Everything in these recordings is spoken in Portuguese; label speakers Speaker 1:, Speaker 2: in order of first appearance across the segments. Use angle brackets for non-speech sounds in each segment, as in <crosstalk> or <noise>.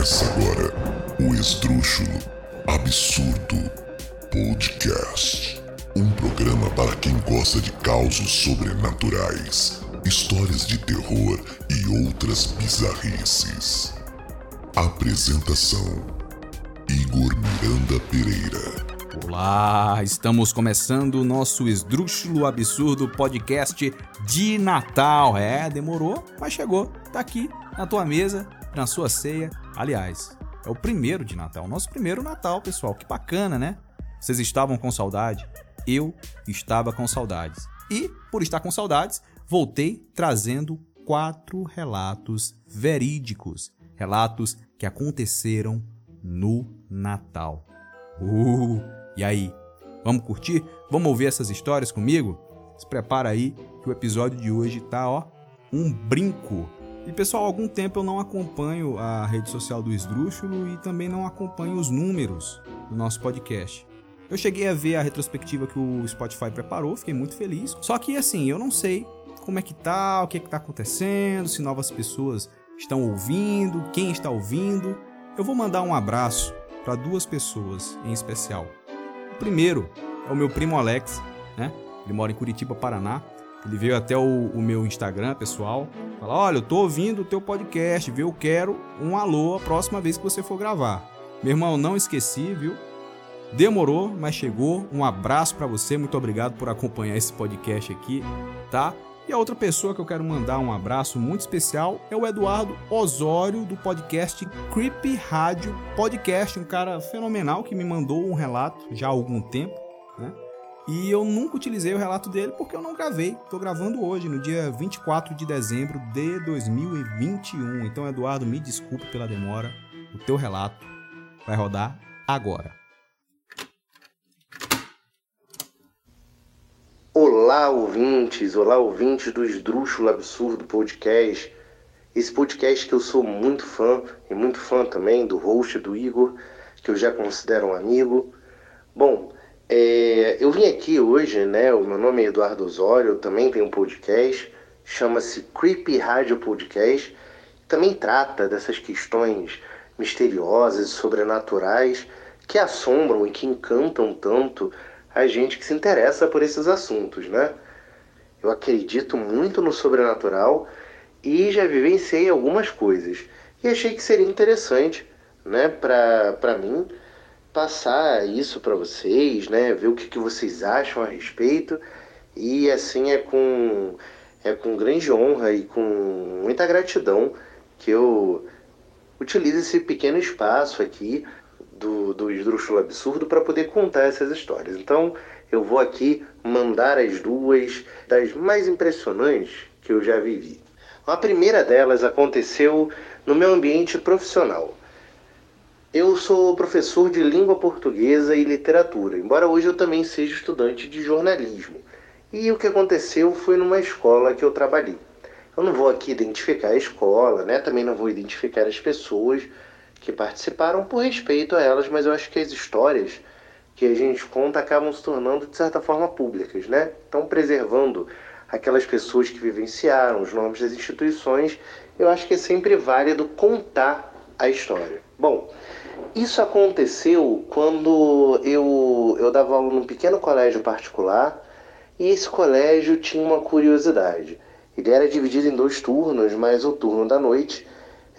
Speaker 1: Começa agora o Esdrúxulo Absurdo Podcast. Um programa para quem gosta de causos sobrenaturais, histórias de terror e outras bizarrices. Apresentação: Igor Miranda Pereira.
Speaker 2: Olá, estamos começando o nosso Esdrúxulo Absurdo Podcast de Natal. É, demorou, mas chegou. Tá aqui na tua mesa, na sua ceia. Aliás, é o primeiro de Natal, nosso primeiro Natal, pessoal. Que bacana, né? Vocês estavam com saudade? Eu estava com saudades. E, por estar com saudades, voltei trazendo quatro relatos verídicos. Relatos que aconteceram no Natal. Uh! E aí, vamos curtir? Vamos ouvir essas histórias comigo? Se prepara aí que o episódio de hoje tá, ó, um brinco. E pessoal, há algum tempo eu não acompanho a rede social do Esdrúxulo e também não acompanho os números do nosso podcast. Eu cheguei a ver a retrospectiva que o Spotify preparou, fiquei muito feliz. Só que assim, eu não sei como é que tá, o que é que tá acontecendo, se novas pessoas estão ouvindo, quem está ouvindo. Eu vou mandar um abraço para duas pessoas em especial primeiro é o meu primo Alex, né? Ele mora em Curitiba, Paraná. Ele veio até o, o meu Instagram pessoal. Fala: Olha, eu tô ouvindo o teu podcast, viu? Eu quero um alô a próxima vez que você for gravar. Meu irmão, não esqueci, viu? Demorou, mas chegou. Um abraço para você. Muito obrigado por acompanhar esse podcast aqui, tá? E a outra pessoa que eu quero mandar um abraço muito especial é o Eduardo Osório, do podcast Creepy Rádio Podcast, um cara fenomenal que me mandou um relato já há algum tempo, né? E eu nunca utilizei o relato dele porque eu não gravei. Estou gravando hoje, no dia 24 de dezembro de 2021. Então, Eduardo, me desculpe pela demora. O teu relato vai rodar agora.
Speaker 3: Olá, ouvintes! Olá, ouvintes do Esdrúxulo Absurdo Podcast. Esse podcast que eu sou muito fã, e muito fã também do host do Igor, que eu já considero um amigo. Bom, é, eu vim aqui hoje, né? O meu nome é Eduardo Osório, eu também tenho um podcast, chama-se Creepy Rádio Podcast. Também trata dessas questões misteriosas e sobrenaturais que assombram e que encantam tanto a gente que se interessa por esses assuntos, né? Eu acredito muito no sobrenatural e já vivenciei algumas coisas. E achei que seria interessante, né, para mim, passar isso para vocês, né, ver o que, que vocês acham a respeito. E assim é com, é com grande honra e com muita gratidão que eu utilizo esse pequeno espaço aqui do, do Esdrúxulo Absurdo para poder contar essas histórias. Então eu vou aqui mandar as duas das mais impressionantes que eu já vivi. A primeira delas aconteceu no meu ambiente profissional. Eu sou professor de língua portuguesa e literatura, embora hoje eu também seja estudante de jornalismo. E o que aconteceu foi numa escola que eu trabalhei. Eu não vou aqui identificar a escola, né? Também não vou identificar as pessoas, que participaram por respeito a elas, mas eu acho que as histórias que a gente conta acabam se tornando de certa forma públicas, né? Então, preservando aquelas pessoas que vivenciaram os nomes das instituições, eu acho que é sempre válido contar a história. Bom, isso aconteceu quando eu, eu dava aula num pequeno colégio particular e esse colégio tinha uma curiosidade. Ele era dividido em dois turnos, mas o turno da noite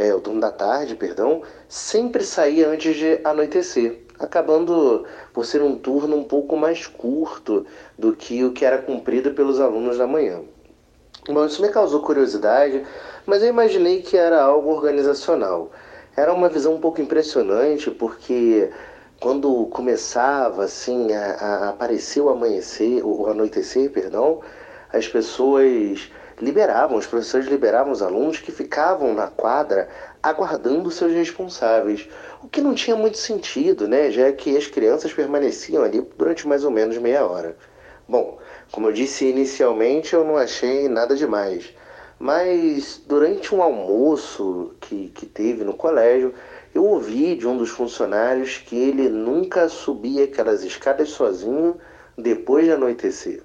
Speaker 3: é, o turno da tarde, perdão, sempre saía antes de anoitecer, acabando por ser um turno um pouco mais curto do que o que era cumprido pelos alunos da manhã. Bom, isso me causou curiosidade, mas eu imaginei que era algo organizacional. Era uma visão um pouco impressionante, porque quando começava assim a, a aparecer o amanhecer, o anoitecer, perdão, as pessoas liberavam, os professores liberavam os alunos que ficavam na quadra aguardando seus responsáveis, o que não tinha muito sentido, né, já que as crianças permaneciam ali durante mais ou menos meia hora. Bom, como eu disse inicialmente, eu não achei nada demais, mas durante um almoço que, que teve no colégio, eu ouvi de um dos funcionários que ele nunca subia aquelas escadas sozinho depois de anoitecer.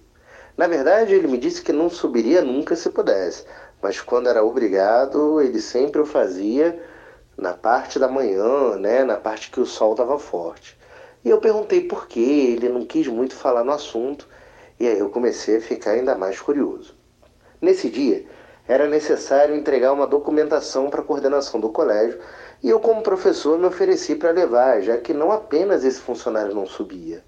Speaker 3: Na verdade, ele me disse que não subiria nunca se pudesse, mas quando era obrigado, ele sempre o fazia, na parte da manhã, né, na parte que o sol estava forte. E eu perguntei por quê, ele não quis muito falar no assunto, e aí eu comecei a ficar ainda mais curioso. Nesse dia, era necessário entregar uma documentação para a coordenação do colégio, e eu, como professor, me ofereci para levar, já que não apenas esse funcionário não subia,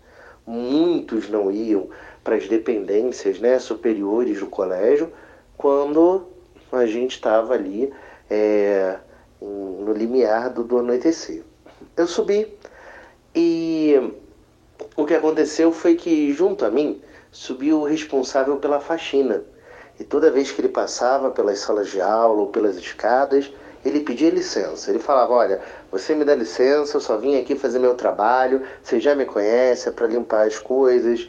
Speaker 3: muitos não iam para as dependências né, superiores do colégio quando a gente estava ali é, no limiar do, do anoitecer. Eu subi e o que aconteceu foi que junto a mim subiu o responsável pela faxina. E toda vez que ele passava pelas salas de aula ou pelas escadas, ele pedia licença. Ele falava: Olha, você me dá licença, eu só vim aqui fazer meu trabalho, você já me conhece, é para limpar as coisas.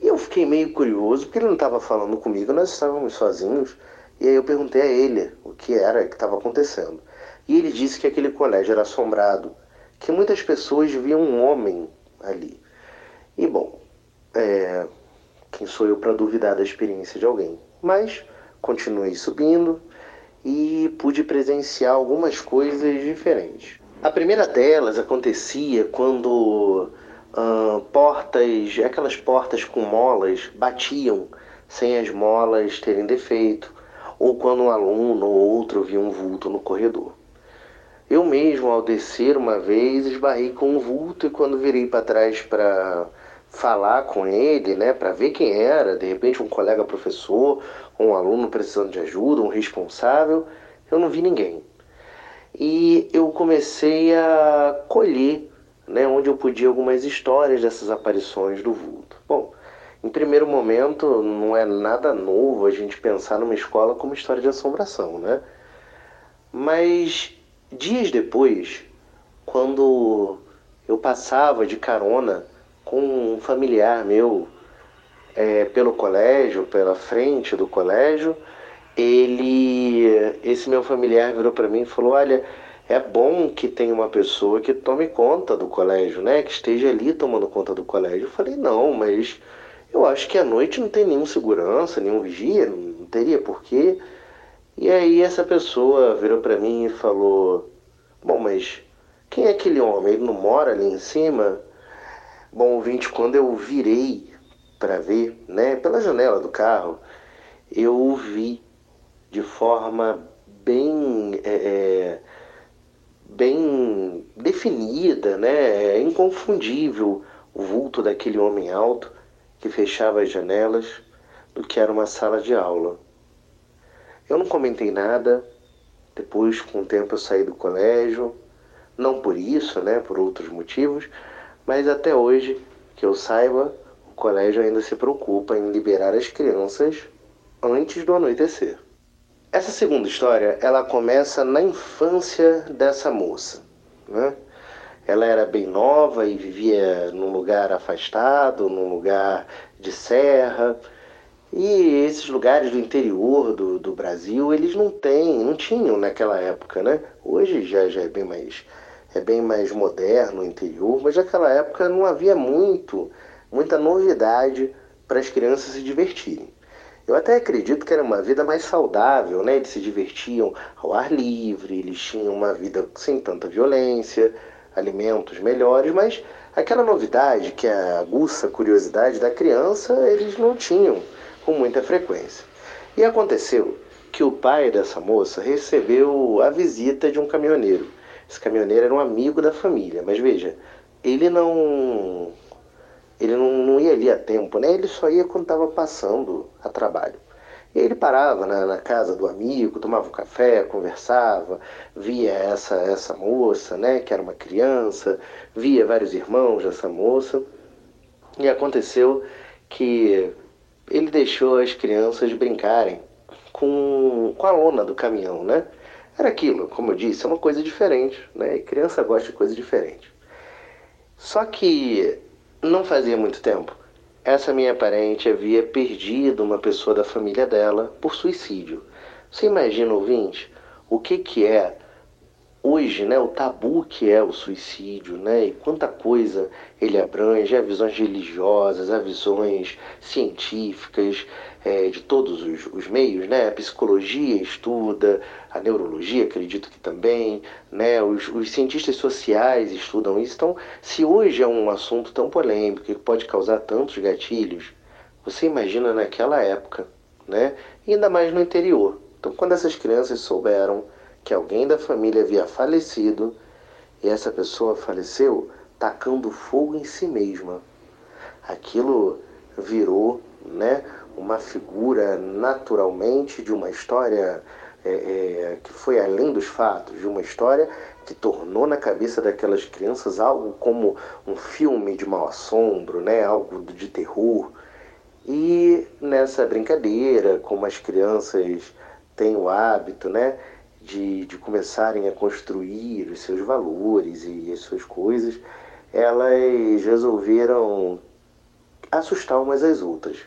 Speaker 3: E eu fiquei meio curioso, porque ele não estava falando comigo, nós estávamos sozinhos. E aí eu perguntei a ele o que era que estava acontecendo. E ele disse que aquele colégio era assombrado, que muitas pessoas viam um homem ali. E bom, é, quem sou eu para duvidar da experiência de alguém? Mas continuei subindo e pude presenciar algumas coisas diferentes. A primeira delas acontecia quando uh, portas, aquelas portas com molas, batiam sem as molas terem defeito, ou quando um aluno ou outro via um vulto no corredor. Eu mesmo, ao descer uma vez, esbarrei com um vulto e quando virei para trás para falar com ele, né, para ver quem era, de repente um colega professor, um aluno precisando de ajuda, um responsável, eu não vi ninguém. E eu comecei a colher, né, onde eu podia algumas histórias dessas aparições do vulto. Bom, em primeiro momento, não é nada novo a gente pensar numa escola como história de assombração, né? Mas Dias depois, quando eu passava de carona com um familiar meu é, pelo colégio, pela frente do colégio, ele, esse meu familiar virou para mim e falou: Olha, é bom que tenha uma pessoa que tome conta do colégio, né? Que esteja ali tomando conta do colégio. Eu falei: Não, mas eu acho que à noite não tem nenhum segurança, nenhum vigia, não teria porquê. E aí essa pessoa virou para mim e falou: Bom, mas quem é aquele homem? Ele não mora ali em cima? Bom, ouvinte, quando eu virei para ver, né, pela janela do carro, eu vi de forma bem, é, é bem definida, né, é inconfundível o vulto daquele homem alto que fechava as janelas do que era uma sala de aula. Eu não comentei nada. Depois, com o tempo, eu saí do colégio. Não por isso, né? Por outros motivos. Mas até hoje, que eu saiba, o colégio ainda se preocupa em liberar as crianças antes do anoitecer. Essa segunda história, ela começa na infância dessa moça, né? Ela era bem nova e vivia num lugar afastado, num lugar de serra. E esses lugares do interior do, do Brasil, eles não têm, não tinham naquela época, né? Hoje já, já é bem mais é bem mais moderno o interior, mas naquela época não havia muito, muita novidade para as crianças se divertirem. Eu até acredito que era uma vida mais saudável, né? Eles se divertiam ao ar livre, eles tinham uma vida sem tanta violência, alimentos melhores, mas aquela novidade que é aguça a curiosidade da criança, eles não tinham com muita frequência. E aconteceu que o pai dessa moça recebeu a visita de um caminhoneiro. Esse caminhoneiro era um amigo da família, mas veja, ele não ele não, não ia ali a tempo, né? Ele só ia quando estava passando a trabalho. E aí ele parava na, na, casa do amigo, tomava um café, conversava, via essa, essa moça, né, que era uma criança, via vários irmãos dessa moça. E aconteceu que ele deixou as crianças brincarem com, com a lona do caminhão, né? Era aquilo, como eu disse, é uma coisa diferente, né? E criança gosta de coisa diferente. Só que não fazia muito tempo, essa minha parente havia perdido uma pessoa da família dela por suicídio. Você imagina, ouvinte, o que, que é hoje, né, o tabu que é o suicídio, né, e quanta coisa ele abrange, há visões religiosas, há visões científicas, é, de todos os, os, meios, né, a psicologia estuda, a neurologia acredito que também, né, os, os cientistas sociais estudam isso, então se hoje é um assunto tão polêmico que pode causar tantos gatilhos, você imagina naquela época, né, e ainda mais no interior, então quando essas crianças souberam que alguém da família havia falecido e essa pessoa faleceu tacando fogo em si mesma. Aquilo virou né, uma figura naturalmente de uma história é, é, que foi além dos fatos, de uma história que tornou na cabeça daquelas crianças algo como um filme de mau assombro, né, algo de terror. E nessa brincadeira, como as crianças têm o hábito, né, de, de começarem a construir os seus valores e as suas coisas, elas resolveram assustar umas às outras.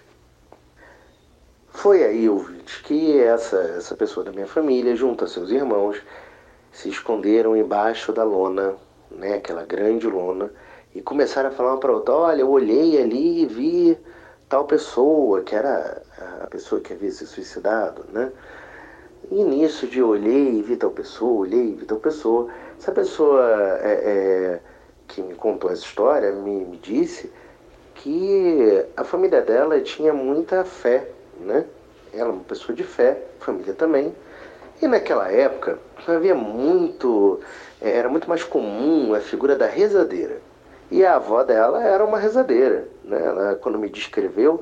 Speaker 3: Foi aí, ouvintes, que essa, essa pessoa da minha família, junto a seus irmãos, se esconderam embaixo da lona, né, aquela grande lona, e começaram a falar para outra: olha, eu olhei ali e vi tal pessoa, que era a pessoa que havia se suicidado, né? E nisso de olhei e vi tal pessoa, olhei e vi tal pessoa, essa pessoa é, é, que me contou essa história me, me disse que a família dela tinha muita fé, né? Ela é uma pessoa de fé, família também. E naquela época havia muito, é, era muito mais comum a figura da rezadeira. E a avó dela era uma rezadeira, né? Ela, quando me descreveu,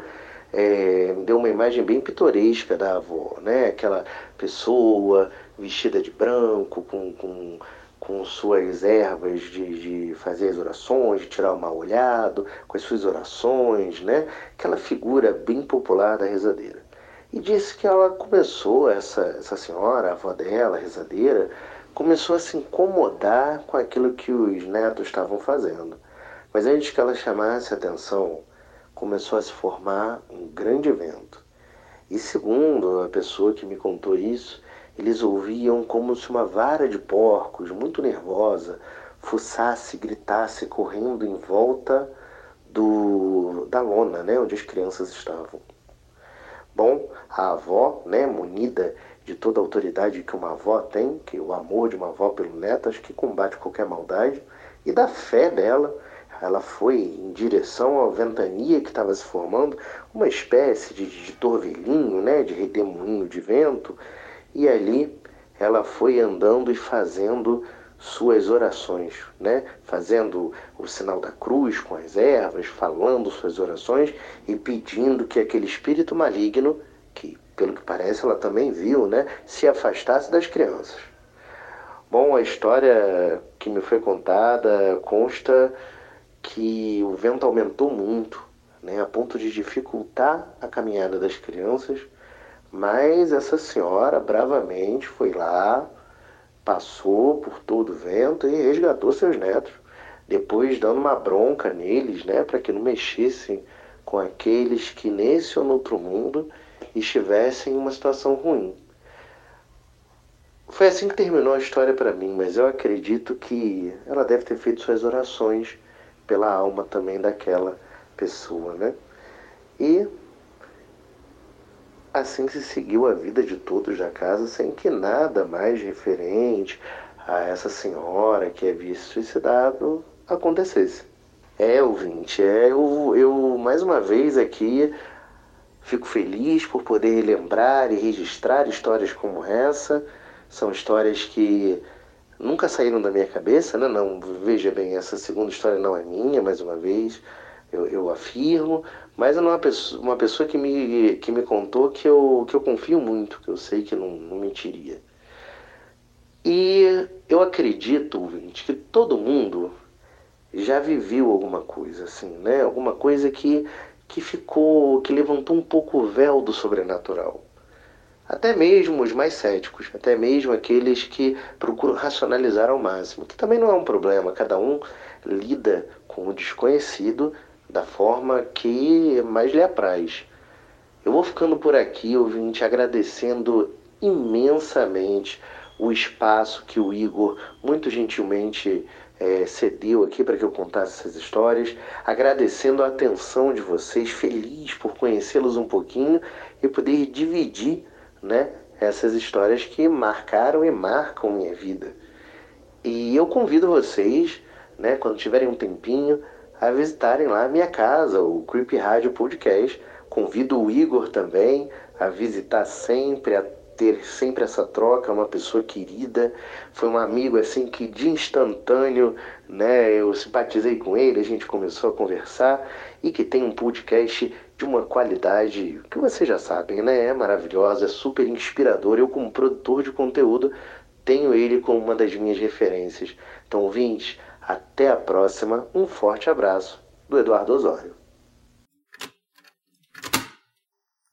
Speaker 3: é, deu uma imagem bem pitoresca da avó, né? Aquela pessoa vestida de branco, com, com, com suas ervas de, de fazer as orações, de tirar o mal olhado, com as suas orações, né? Aquela figura bem popular da rezadeira. E disse que ela começou, essa, essa senhora, a avó dela, a rezadeira, começou a se incomodar com aquilo que os netos estavam fazendo. Mas antes que ela chamasse atenção começou a se formar um grande vento. E segundo a pessoa que me contou isso, eles ouviam como se uma vara de porcos, muito nervosa, fuçasse, gritasse, correndo em volta do, da lona, né, onde as crianças estavam. Bom, a avó, né, munida de toda a autoridade que uma avó tem, que o amor de uma avó pelo neto, acho que combate qualquer maldade, e da fé dela, ela foi em direção à ventania que estava se formando, uma espécie de, de torvelinho, né, de redemoinho de vento, e ali ela foi andando e fazendo suas orações, né? fazendo o sinal da cruz com as ervas, falando suas orações e pedindo que aquele espírito maligno, que pelo que parece ela também viu, né? se afastasse das crianças. Bom, a história que me foi contada consta que o vento aumentou muito, né, a ponto de dificultar a caminhada das crianças, mas essa senhora bravamente foi lá, passou por todo o vento e resgatou seus netos, depois dando uma bronca neles, né, para que não mexessem com aqueles que nesse ou no outro mundo estivessem em uma situação ruim. Foi assim que terminou a história para mim, mas eu acredito que ela deve ter feito suas orações pela alma também daquela pessoa, né? E assim se seguiu a vida de todos da casa sem que nada mais referente a essa senhora que havia se suicidado acontecesse. É, ouvinte, é, eu, eu mais uma vez aqui fico feliz por poder lembrar e registrar histórias como essa. São histórias que nunca saíram da minha cabeça, né? Não, veja bem, essa segunda história não é minha, mais uma vez, eu, eu afirmo, mas é uma pessoa, uma pessoa que, me, que me contou que eu, que eu confio muito, que eu sei que não, não mentiria. E eu acredito, ouvinte, que todo mundo já viveu alguma coisa assim, né? Alguma coisa que, que ficou, que levantou um pouco o véu do sobrenatural até mesmo os mais céticos, até mesmo aqueles que procuram racionalizar ao máximo, que também não é um problema, cada um lida com o desconhecido da forma que mais lhe apraz. Eu vou ficando por aqui, ouvinte, agradecendo imensamente o espaço que o Igor muito gentilmente é, cedeu aqui para que eu contasse essas histórias, agradecendo a atenção de vocês, feliz por conhecê-los um pouquinho e poder dividir né, essas histórias que marcaram e marcam minha vida. E eu convido vocês, né, quando tiverem um tempinho, a visitarem lá a minha casa, o Creepy Rádio Podcast. Convido o Igor também a visitar sempre, a ter sempre essa troca, uma pessoa querida, foi um amigo assim que de instantâneo, né, eu simpatizei com ele, a gente começou a conversar e que tem um podcast de uma qualidade que vocês já sabem, né, é maravilhosa, é super inspirador. Eu como produtor de conteúdo tenho ele como uma das minhas referências. Então, ouvintes, até a próxima. Um forte abraço do Eduardo Osório.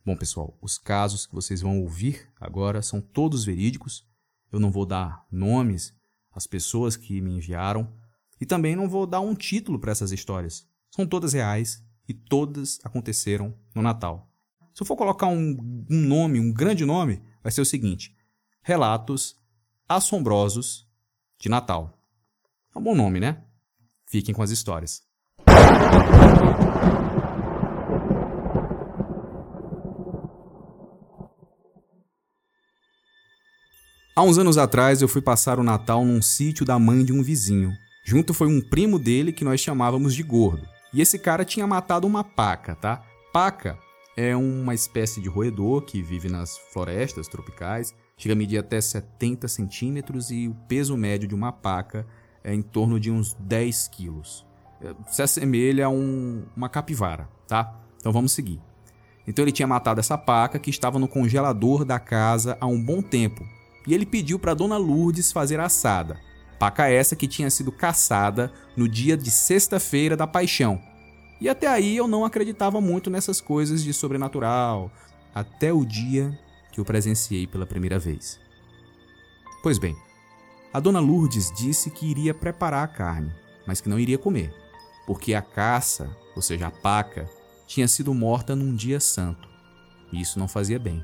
Speaker 2: Bom, pessoal, os casos que vocês vão ouvir agora são todos verídicos. Eu não vou dar nomes às pessoas que me enviaram e também não vou dar um título para essas histórias. São todas reais e todas aconteceram no Natal. Se eu for colocar um, um nome, um grande nome, vai ser o seguinte: Relatos Assombrosos de Natal. É um bom nome, né? Fiquem com as histórias. Há uns anos atrás eu fui passar o Natal num sítio da mãe de um vizinho. Junto foi um primo dele que nós chamávamos de gordo. E esse cara tinha matado uma paca, tá? Paca é uma espécie de roedor que vive nas florestas tropicais, chega a medir até 70 centímetros e o peso médio de uma paca é em torno de uns 10 quilos. Se assemelha a um, uma capivara, tá? Então vamos seguir. Então ele tinha matado essa paca que estava no congelador da casa há um bom tempo, e ele pediu para Dona Lourdes fazer assada. Paca essa que tinha sido caçada no dia de sexta-feira da paixão. E até aí eu não acreditava muito nessas coisas de sobrenatural, até o dia que eu presenciei pela primeira vez. Pois bem, a Dona Lourdes disse que iria preparar a carne, mas que não iria comer, porque a caça, ou seja, a paca, tinha sido morta num dia santo, e isso não fazia bem.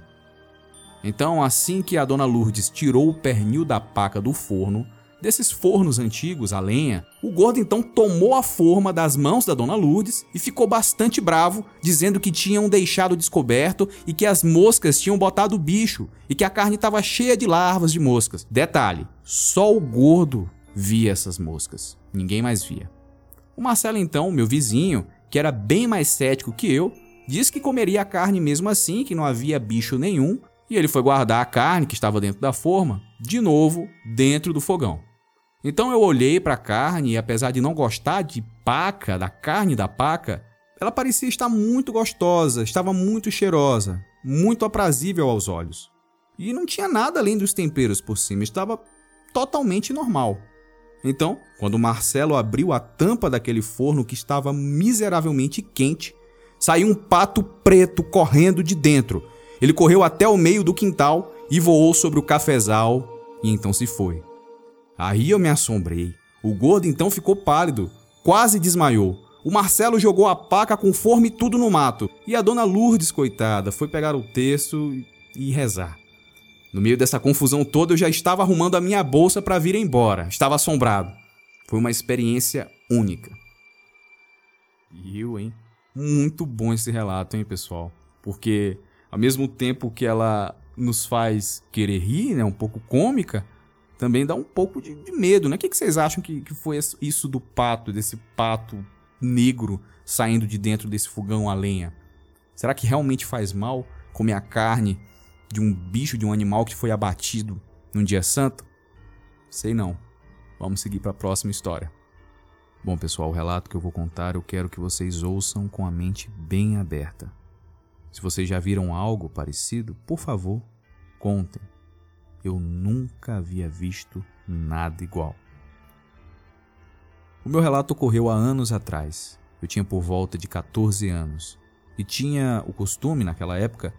Speaker 2: Então, assim que a dona Lourdes tirou o pernil da paca do forno, desses fornos antigos a lenha, o gordo então tomou a forma das mãos da dona Lourdes e ficou bastante bravo, dizendo que tinham deixado descoberto e que as moscas tinham botado o bicho e que a carne estava cheia de larvas de moscas. Detalhe: só o gordo via essas moscas, ninguém mais via. O Marcelo, então, meu vizinho, que era bem mais cético que eu, disse que comeria a carne mesmo assim, que não havia bicho nenhum, e ele foi guardar a carne que estava dentro da forma, de novo, dentro do fogão. Então eu olhei para a carne e, apesar de não gostar de paca, da carne da paca, ela parecia estar muito gostosa, estava muito cheirosa, muito aprazível aos olhos. E não tinha nada além dos temperos por cima, estava totalmente normal. Então, quando Marcelo abriu a tampa daquele forno que estava miseravelmente quente, saiu um pato preto correndo de dentro ele correu até o meio do quintal e voou sobre o cafezal e então se foi. Aí eu me assombrei. O gordo então ficou pálido, quase desmaiou. O Marcelo jogou a paca com tudo no mato. E a dona Lourdes, coitada, foi pegar o texto e rezar. No meio dessa confusão toda, eu já estava arrumando a minha bolsa para vir embora. Estava assombrado. Foi uma experiência única. E eu, hein? Muito bom esse relato, hein, pessoal? Porque ao mesmo tempo que ela nos faz querer rir, né, um pouco cômica, também dá um pouco de, de medo, né? O que, que vocês acham que, que foi isso do pato, desse pato negro saindo de dentro desse fogão a lenha? Será que realmente faz mal comer a carne de um bicho, de um animal que foi abatido num dia santo? Sei não. Vamos seguir para a próxima história. Bom, pessoal, o relato que eu vou contar eu quero que vocês ouçam com a mente bem aberta. Se vocês já viram algo parecido, por favor, contem. Eu nunca havia visto nada igual. O meu relato ocorreu há anos atrás. Eu tinha por volta de 14 anos e tinha o costume, naquela época,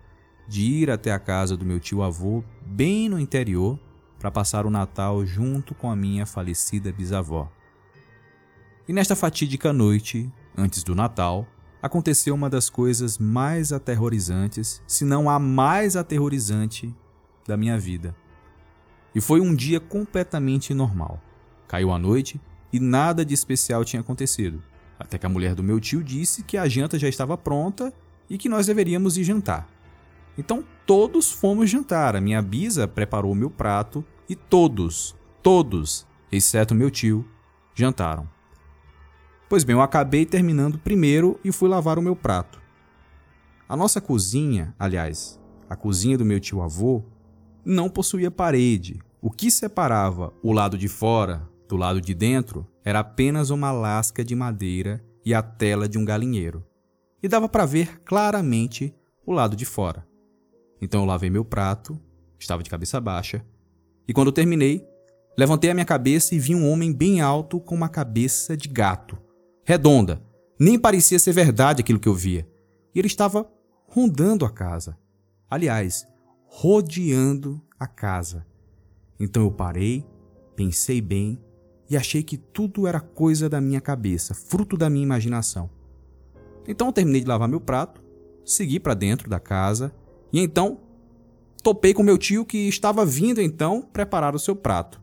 Speaker 2: de ir até a casa do meu tio avô, bem no interior, para passar o Natal junto com a minha falecida bisavó. E nesta fatídica noite, antes do Natal, aconteceu uma das coisas mais aterrorizantes, se não a mais aterrorizante da minha vida. E foi um dia completamente normal. Caiu a noite e nada de especial tinha acontecido. Até que a mulher do meu tio disse que a janta já estava pronta e que nós deveríamos ir jantar. Então todos fomos jantar. A minha bisa preparou o meu prato e todos, todos, exceto meu tio, jantaram. Pois bem, eu acabei terminando primeiro e fui lavar o meu prato. A nossa cozinha, aliás, a cozinha do meu tio avô, não possuía parede. O que separava o lado de fora do lado de dentro era apenas uma lasca de madeira e a tela de um galinheiro. E dava para ver claramente o lado de fora. Então eu lavei meu prato, estava de cabeça baixa, e quando terminei, levantei a minha cabeça e vi um homem bem alto com uma cabeça de gato, redonda. Nem parecia ser verdade aquilo que eu via. E ele estava rondando a casa. Aliás, rodeando a casa. Então eu parei, pensei bem e achei que tudo era coisa da minha cabeça, fruto da minha imaginação. Então eu terminei de lavar meu prato, segui para dentro da casa e então topei com meu tio que estava vindo então preparar o seu prato.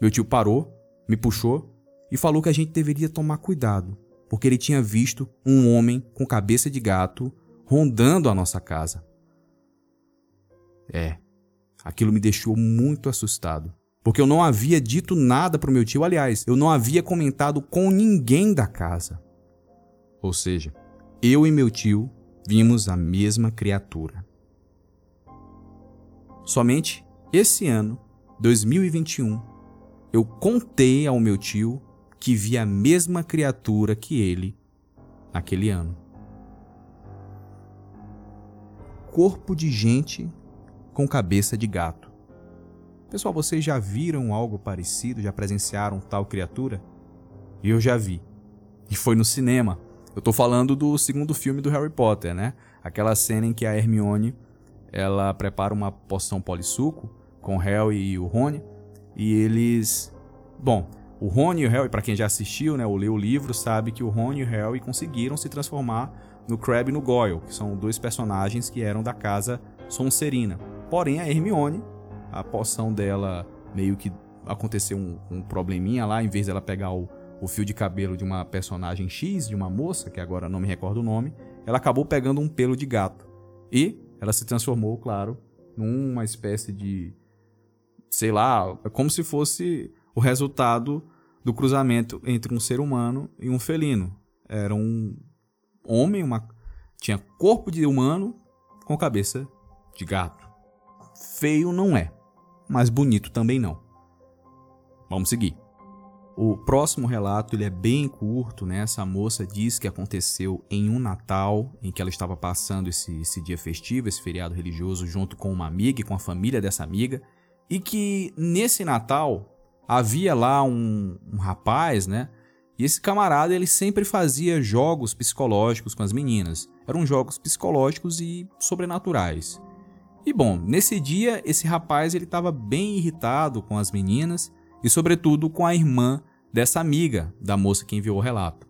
Speaker 2: Meu tio parou, me puxou e falou que a gente deveria tomar cuidado, porque ele tinha visto um homem com cabeça de gato rondando a nossa casa. É, aquilo me deixou muito assustado. Porque eu não havia dito nada para o meu tio, aliás, eu não havia comentado com ninguém da casa. Ou seja, eu e meu tio vimos a mesma criatura. Somente esse ano, 2021, eu contei ao meu tio que vi a mesma criatura que ele naquele ano. Corpo de gente com cabeça de gato. Pessoal, vocês já viram algo parecido? Já presenciaram tal criatura? Eu já vi. E foi no cinema. Eu tô falando do segundo filme do Harry Potter, né? Aquela cena em que a Hermione ela prepara uma poção polissuco com o Harry e o Rony e eles, bom, o Rony e o Harry, para quem já assistiu, né, ou leu o livro, sabe que o Rony e o Harry conseguiram se transformar no Crabbe e no Goyle, que são dois personagens que eram da casa Sonserina. Porém, a Hermione a poção dela meio que aconteceu um, um probleminha lá, em vez dela pegar o, o fio de cabelo de uma personagem X, de uma moça, que agora não me recordo o nome, ela acabou pegando um pelo de gato. E ela se transformou, claro, numa espécie de. sei lá, como se fosse o resultado do cruzamento entre um ser humano e um felino. Era um homem, uma tinha corpo de humano com cabeça de gato. Feio não é mas bonito também não. Vamos seguir. O próximo relato ele é bem curto, né? Essa moça diz que aconteceu em um Natal, em que ela estava passando esse, esse dia festivo, esse feriado religioso, junto com uma amiga e com a família dessa amiga, e que nesse Natal havia lá um, um rapaz, né? E esse camarada ele sempre fazia jogos psicológicos com as meninas. Eram jogos psicológicos e sobrenaturais. E bom, nesse dia esse rapaz ele estava bem irritado com as meninas e sobretudo com a irmã dessa amiga da moça que enviou o relato.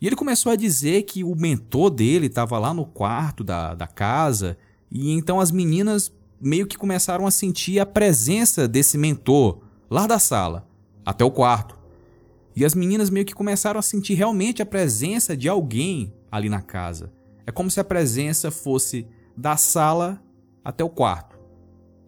Speaker 2: E ele começou a dizer que o mentor dele estava lá no quarto da, da casa e então as meninas meio que começaram a sentir a presença desse mentor lá da sala até o quarto. E as meninas meio que começaram a sentir realmente a presença de alguém ali na casa. É como se a presença fosse da sala até o quarto.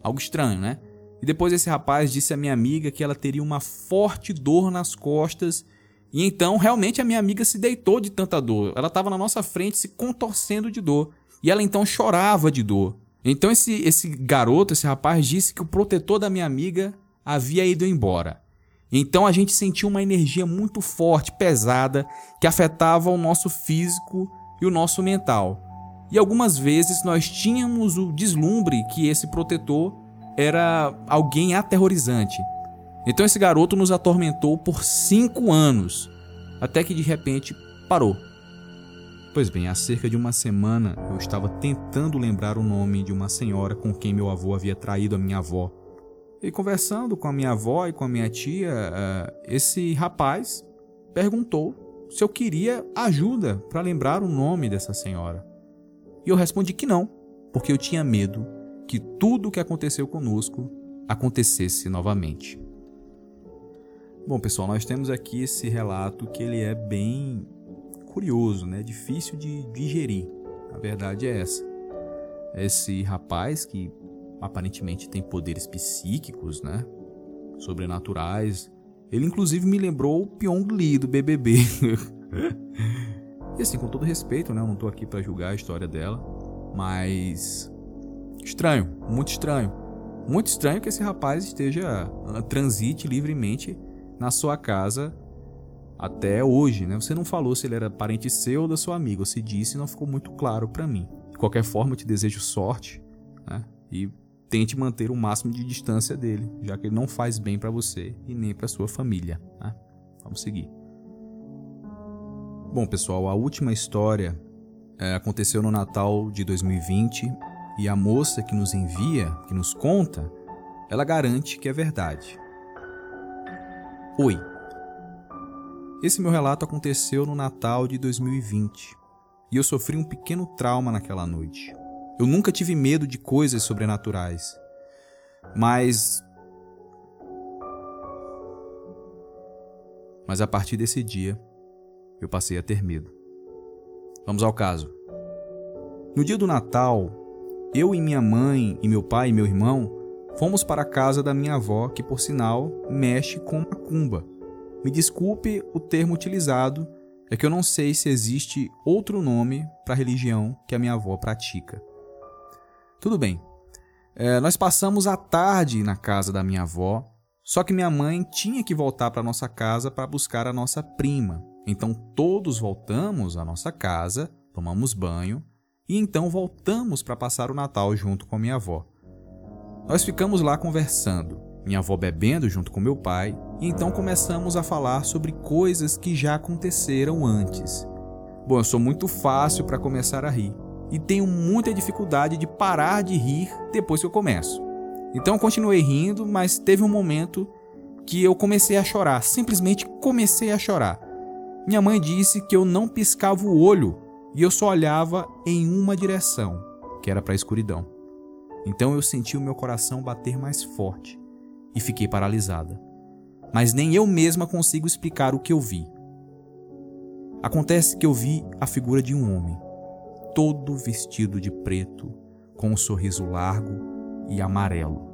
Speaker 2: Algo estranho, né? E depois esse rapaz disse à minha amiga que ela teria uma forte dor nas costas. E então, realmente, a minha amiga se deitou de tanta dor. Ela estava na nossa frente se contorcendo de dor. E ela então chorava de dor. Então, esse, esse garoto, esse rapaz, disse que o protetor da minha amiga havia ido embora. Então, a gente sentiu uma energia muito forte, pesada, que afetava o nosso físico e o nosso mental e algumas vezes nós tínhamos o deslumbre que esse protetor era alguém aterrorizante. Então esse garoto nos atormentou por cinco anos, até que de repente parou. Pois bem, há cerca de uma semana eu estava tentando lembrar o nome de uma senhora com quem meu avô havia traído a minha avó. E conversando com a minha avó e com a minha tia, eh, esse rapaz perguntou se eu queria ajuda para lembrar o nome dessa senhora. E eu respondi que não, porque eu tinha medo que tudo o que aconteceu conosco acontecesse novamente. Bom, pessoal, nós temos aqui esse relato que ele é bem curioso, né? Difícil de digerir. A verdade é essa. Esse rapaz que aparentemente tem poderes psíquicos, né? Sobrenaturais. Ele inclusive me lembrou o Pyong Lee do BBB. <laughs> e assim, com todo respeito, né? Eu não tô aqui para julgar a história dela, mas estranho, muito estranho. Muito estranho que esse rapaz esteja ah, transite livremente na sua casa até hoje, né? Você não falou se ele era parente seu ou da sua amiga, se disse, não ficou muito claro para mim. De qualquer forma, eu te desejo sorte, né? E tente manter o máximo de distância dele, já que ele não faz bem para você e nem para sua família, né? Vamos seguir. Bom, pessoal, a última história é, aconteceu no Natal de 2020 e a moça que nos envia, que nos conta, ela garante que é verdade. Oi. Esse meu relato aconteceu no Natal de 2020 e eu sofri um pequeno trauma naquela noite. Eu nunca tive medo de coisas sobrenaturais, mas. Mas a partir desse dia, eu passei a ter medo. Vamos ao caso. No dia do Natal, eu e minha mãe e meu pai e meu irmão Fomos para a casa da minha avó, que por sinal mexe com macumba. Me desculpe o termo utilizado, é que eu não sei se existe outro nome para a religião que a minha avó pratica. Tudo bem. É, nós passamos a tarde na casa da minha avó, só que minha mãe tinha que voltar para nossa casa para buscar a nossa prima. Então todos voltamos à nossa casa, tomamos banho e então voltamos para passar o Natal junto com minha avó. Nós ficamos lá conversando, minha avó bebendo junto com meu pai, e então começamos a falar sobre coisas que já aconteceram antes. Bom, eu sou muito fácil para começar a rir e tenho muita dificuldade de parar de rir depois que eu começo. Então eu continuei rindo, mas teve um momento que eu comecei a chorar, simplesmente comecei a chorar. Minha mãe disse que eu não piscava o olho e eu só olhava em uma direção, que era para a escuridão. Então eu senti o meu coração bater mais forte e fiquei paralisada. Mas nem eu mesma consigo explicar o que eu vi. Acontece que eu vi a figura de um homem, todo vestido de preto, com um sorriso largo e amarelo,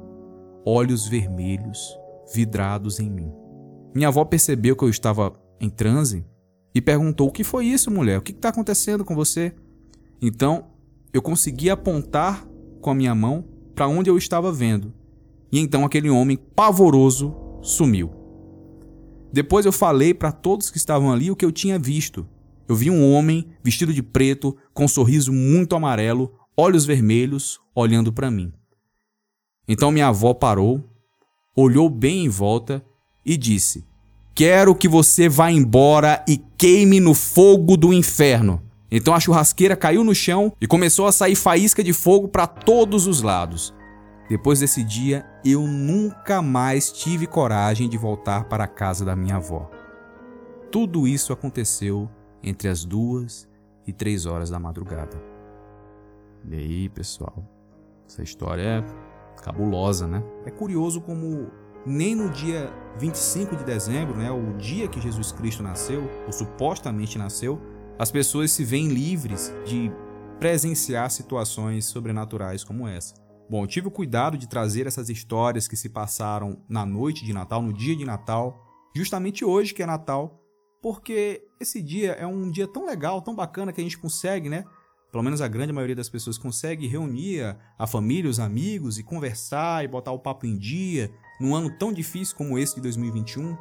Speaker 2: olhos vermelhos vidrados em mim. Minha avó percebeu que eu estava em transe e perguntou: O que foi isso, mulher? O que está acontecendo com você? Então eu consegui apontar com a minha mão para onde eu estava vendo. E então aquele homem pavoroso sumiu. Depois eu falei para todos que estavam ali o que eu tinha visto. Eu vi um homem vestido de preto, com um sorriso muito amarelo, olhos vermelhos, olhando para mim. Então minha avó parou, olhou bem em volta e disse: Quero que você vá embora e queime no fogo do inferno. Então a churrasqueira caiu no chão e começou a sair faísca de fogo para todos os lados. Depois desse dia, eu nunca mais tive coragem de voltar para a casa da minha avó. Tudo isso aconteceu entre as duas e três horas da madrugada. E aí, pessoal, essa história é cabulosa, né? É curioso como nem no dia 25 de dezembro, né, o dia que Jesus Cristo nasceu, ou supostamente nasceu, as pessoas se veem livres de presenciar situações sobrenaturais como essa. Bom, eu tive o cuidado de trazer essas histórias que se passaram na noite de Natal, no dia de Natal, justamente hoje que é Natal, porque esse dia é um dia tão legal, tão bacana que a gente consegue, né? Pelo menos a grande maioria das pessoas consegue reunir a família, os amigos e conversar e botar o papo em dia num ano tão difícil como esse de 2021.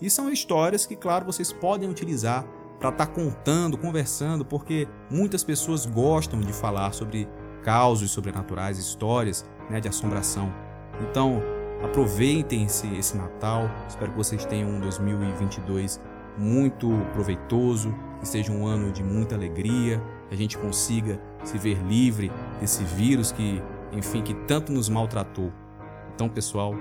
Speaker 2: E são histórias que, claro, vocês podem utilizar para estar tá contando, conversando, porque muitas pessoas gostam de falar sobre causos sobrenaturais, histórias né, de assombração. Então, aproveitem esse, esse Natal. Espero que vocês tenham um 2022 muito proveitoso, que seja um ano de muita alegria, que a gente consiga se ver livre desse vírus que, enfim, que tanto nos maltratou. Então, pessoal,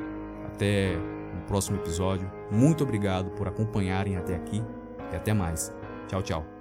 Speaker 2: até o próximo episódio. Muito obrigado por acompanharem até aqui e até mais. Tchau, tchau.